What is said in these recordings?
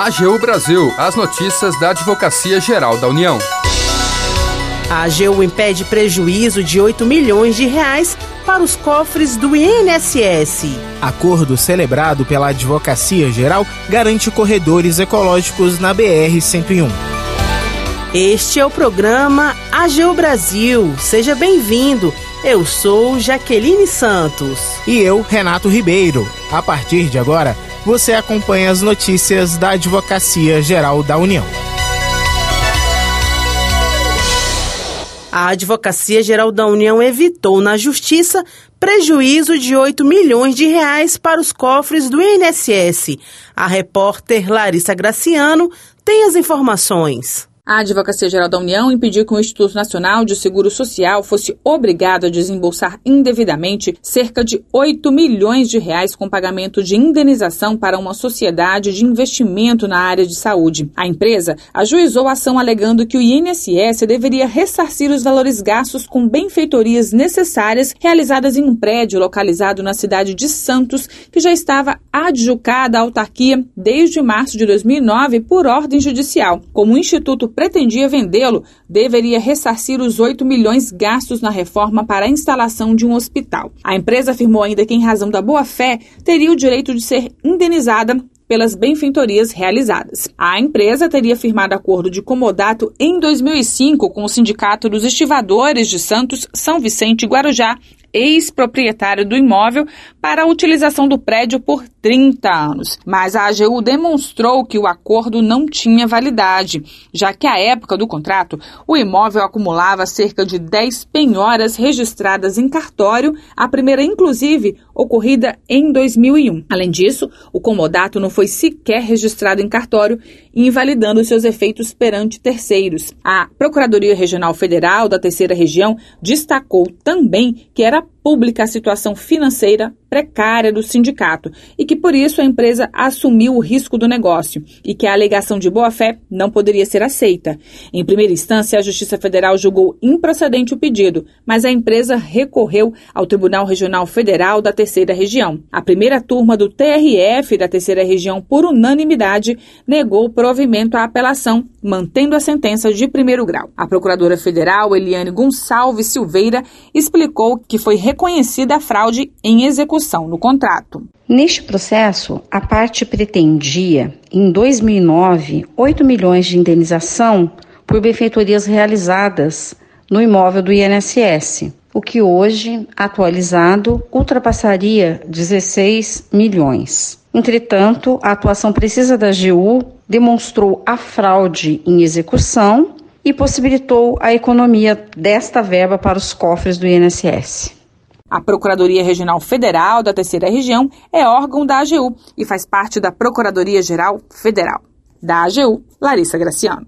AGU Brasil, as notícias da Advocacia Geral da União. A AGU impede prejuízo de 8 milhões de reais para os cofres do INSS. Acordo celebrado pela Advocacia Geral garante corredores ecológicos na BR-101. Este é o programa AGU Brasil. Seja bem-vindo. Eu sou Jaqueline Santos. E eu, Renato Ribeiro. A partir de agora, você acompanha as notícias da Advocacia Geral da União. A Advocacia Geral da União evitou na Justiça prejuízo de 8 milhões de reais para os cofres do INSS. A repórter Larissa Graciano tem as informações. A Advocacia Geral da União impediu que o Instituto Nacional de Seguro Social fosse obrigado a desembolsar indevidamente cerca de 8 milhões de reais com pagamento de indenização para uma sociedade de investimento na área de saúde. A empresa ajuizou a ação alegando que o INSS deveria ressarcir os valores gastos com benfeitorias necessárias realizadas em um prédio localizado na cidade de Santos, que já estava adjudicada à autarquia desde março de 2009 por ordem judicial. Como o Instituto pretendia vendê-lo, deveria ressarcir os 8 milhões gastos na reforma para a instalação de um hospital. A empresa afirmou ainda que, em razão da boa-fé, teria o direito de ser indenizada pelas benfeitorias realizadas. A empresa teria firmado acordo de comodato em 2005 com o Sindicato dos Estivadores de Santos, São Vicente e Guarujá, ex-proprietário do imóvel, para a utilização do prédio por 30 anos. Mas a AGU demonstrou que o acordo não tinha validade, já que à época do contrato, o imóvel acumulava cerca de 10 penhoras registradas em cartório, a primeira, inclusive, ocorrida em 2001. Além disso, o comodato não foi sequer registrado em cartório, invalidando seus efeitos perante terceiros. A Procuradoria Regional Federal da Terceira Região destacou também que era я pública a situação financeira precária do sindicato e que por isso a empresa assumiu o risco do negócio e que a alegação de boa-fé não poderia ser aceita. Em primeira instância, a Justiça Federal julgou improcedente o pedido, mas a empresa recorreu ao Tribunal Regional Federal da Terceira Região. A primeira turma do TRF da Terceira Região, por unanimidade, negou provimento à apelação, mantendo a sentença de primeiro grau. A procuradora federal Eliane Gonçalves Silveira explicou que foi reconhecida a fraude em execução no contrato. Neste processo, a parte pretendia, em 2009, 8 milhões de indenização por benfeitorias realizadas no imóvel do INSS, o que hoje, atualizado, ultrapassaria 16 milhões. Entretanto, a atuação precisa da AGU demonstrou a fraude em execução e possibilitou a economia desta verba para os cofres do INSS. A Procuradoria Regional Federal da Terceira Região é órgão da AGU e faz parte da Procuradoria Geral Federal. Da AGU, Larissa Graciano.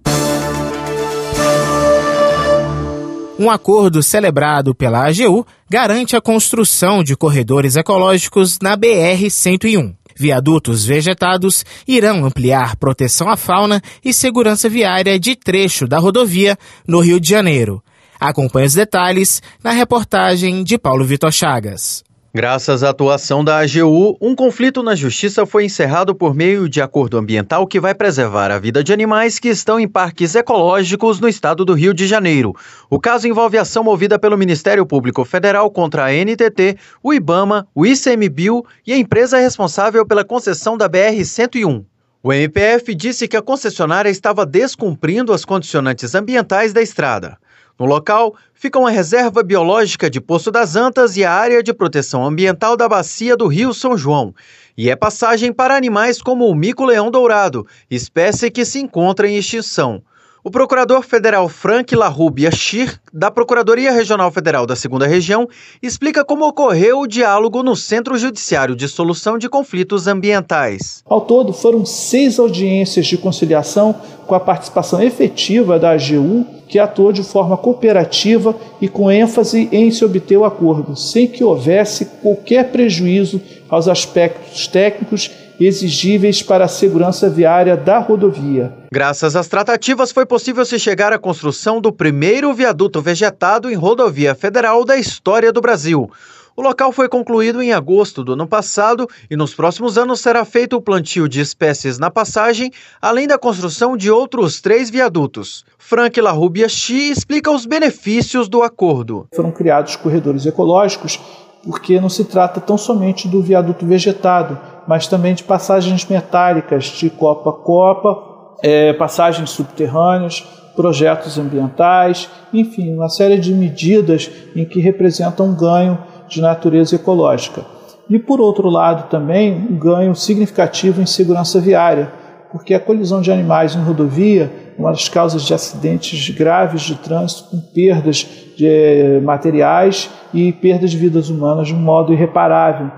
Um acordo celebrado pela AGU garante a construção de corredores ecológicos na BR-101. Viadutos vegetados irão ampliar proteção à fauna e segurança viária de trecho da rodovia no Rio de Janeiro. Acompanhe os detalhes na reportagem de Paulo Vitor Chagas. Graças à atuação da AGU, um conflito na justiça foi encerrado por meio de acordo ambiental que vai preservar a vida de animais que estão em parques ecológicos no estado do Rio de Janeiro. O caso envolve ação movida pelo Ministério Público Federal contra a NTT, o IBAMA, o ICMBio e a empresa responsável pela concessão da BR-101. O MPF disse que a concessionária estava descumprindo as condicionantes ambientais da estrada. No local ficam a reserva biológica de Poço das Antas e a área de proteção ambiental da bacia do Rio São João. E é passagem para animais como o mico-leão dourado, espécie que se encontra em extinção. O procurador federal Frank LaRubia Schir, da Procuradoria Regional Federal da Segunda Região, explica como ocorreu o diálogo no Centro Judiciário de Solução de Conflitos Ambientais. Ao todo, foram seis audiências de conciliação com a participação efetiva da AGU, que atuou de forma cooperativa e com ênfase em se obter o acordo, sem que houvesse qualquer prejuízo aos aspectos técnicos exigíveis para a segurança viária da rodovia. Graças às tratativas, foi possível se chegar à construção do primeiro viaduto vegetado em rodovia federal da história do Brasil. O local foi concluído em agosto do ano passado e nos próximos anos será feito o plantio de espécies na passagem, além da construção de outros três viadutos. Frank Larrubia Chi explica os benefícios do acordo. Foram criados corredores ecológicos porque não se trata tão somente do viaduto vegetado, mas também de passagens metálicas de copa a copa, é, passagens subterrâneas, projetos ambientais, enfim, uma série de medidas em que representam um ganho de natureza ecológica. E, por outro lado, também um ganho significativo em segurança viária, porque a colisão de animais em rodovia é uma das causas de acidentes graves de trânsito com perdas de eh, materiais e perdas de vidas humanas de um modo irreparável.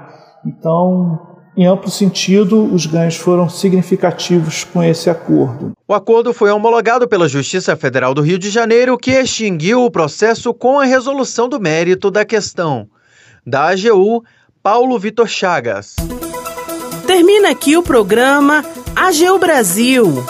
Então, em amplo sentido, os ganhos foram significativos com esse acordo. O acordo foi homologado pela Justiça Federal do Rio de Janeiro, que extinguiu o processo com a resolução do mérito da questão. Da AGU, Paulo Vitor Chagas. Termina aqui o programa AGU Brasil.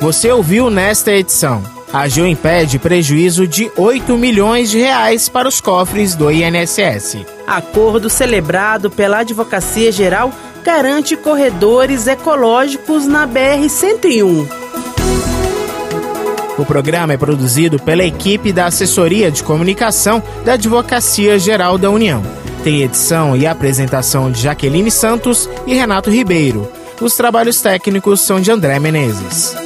Você ouviu nesta edição. A AGU impede prejuízo de 8 milhões de reais para os cofres do INSS. Acordo celebrado pela Advocacia Geral garante corredores ecológicos na BR-101. O programa é produzido pela equipe da Assessoria de Comunicação da Advocacia Geral da União. Tem edição e apresentação de Jaqueline Santos e Renato Ribeiro. Os trabalhos técnicos são de André Menezes.